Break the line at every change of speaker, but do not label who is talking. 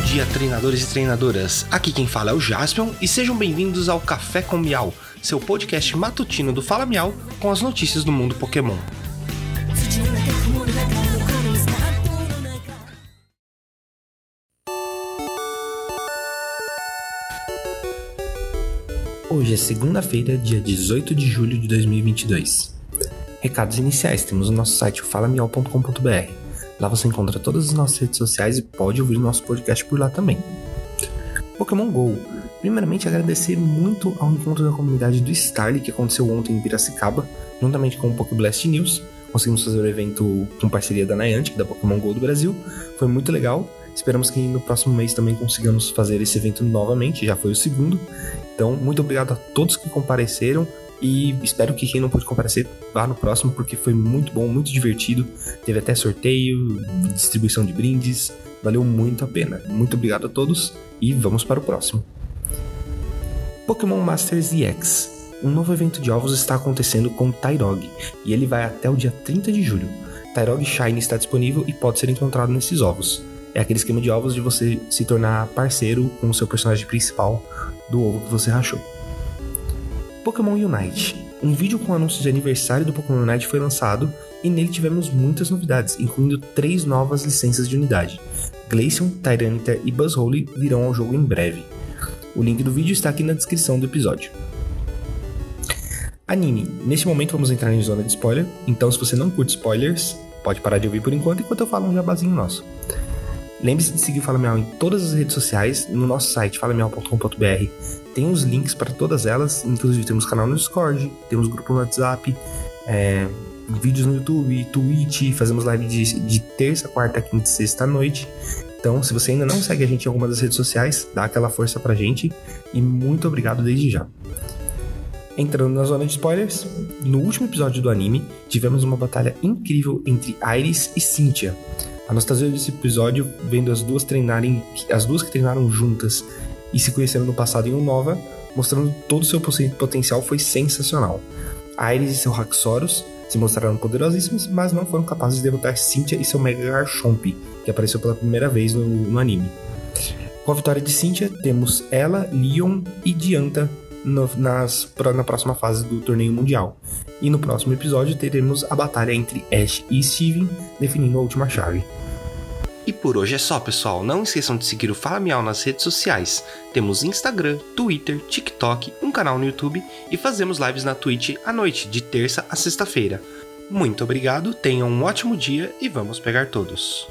dia, treinadores e treinadoras. Aqui quem fala é o Jaspion e sejam bem-vindos ao Café com Miau, seu podcast matutino do Fala Miau com as notícias do mundo Pokémon. Hoje é segunda-feira, dia 18 de julho de 2022. Recados iniciais: temos o nosso site falamial.com.br. Lá você encontra todas as nossas redes sociais e pode ouvir nosso podcast por lá também. Pokémon GO. Primeiramente, agradecer muito ao encontro da comunidade do Starly que aconteceu ontem em Piracicaba, juntamente com o Pokéblast News. Conseguimos fazer o evento com parceria da Niantic, da Pokémon GO do Brasil. Foi muito legal. Esperamos que no próximo mês também consigamos fazer esse evento novamente, já foi o segundo. Então, muito obrigado a todos que compareceram. E espero que quem não pôde comparecer vá no próximo, porque foi muito bom, muito divertido. Teve até sorteio, distribuição de brindes. Valeu muito a pena. Muito obrigado a todos e vamos para o próximo. Pokémon Masters EX. Um novo evento de ovos está acontecendo com Tyrog e ele vai até o dia 30 de julho. Tyrog Shine está disponível e pode ser encontrado nesses ovos. É aquele esquema de ovos de você se tornar parceiro com o seu personagem principal do ovo que você rachou. Pokémon Unite. Um vídeo com o anúncio de aniversário do Pokémon Unite foi lançado e nele tivemos muitas novidades, incluindo três novas licenças de unidade. Glaceon, Tyranitar e Buzzhole virão ao jogo em breve. O link do vídeo está aqui na descrição do episódio. Anime. Neste momento vamos entrar em zona de spoiler, então se você não curte spoilers, pode parar de ouvir por enquanto enquanto eu falo um jabazinho nosso. Lembre-se de seguir o Fala Miau em todas as redes sociais, no nosso site falamiau.com.br. Tem os links para todas elas, inclusive temos canal no Discord, temos grupo no WhatsApp, é, vídeos no YouTube, Twitch, fazemos live de, de terça, quarta, quinta e sexta à noite. Então, se você ainda não segue a gente em alguma das redes sociais, dá aquela força pra gente e muito obrigado desde já. Entrando na zona de spoilers, no último episódio do anime, tivemos uma batalha incrível entre Iris e Cynthia. A nostalgia desse episódio, vendo as duas treinarem, as duas que treinaram juntas e se conheceram no passado em Unova, mostrando todo o seu potencial, foi sensacional. Iris e seu Haxorus se mostraram poderosíssimos, mas não foram capazes de derrotar Cynthia e seu Mega Garchomp, que apareceu pela primeira vez no, no anime. Com a vitória de Cynthia, temos ela, Leon e Dianta no, nas, na próxima fase do torneio mundial. E no próximo episódio teremos a batalha entre Ash e Steven, definindo a última chave. E por hoje é só, pessoal. Não esqueçam de seguir o Fala Miau nas redes sociais. Temos Instagram, Twitter, TikTok, um canal no YouTube e fazemos lives na Twitch à noite, de terça a sexta-feira. Muito obrigado, tenham um ótimo dia e vamos pegar todos.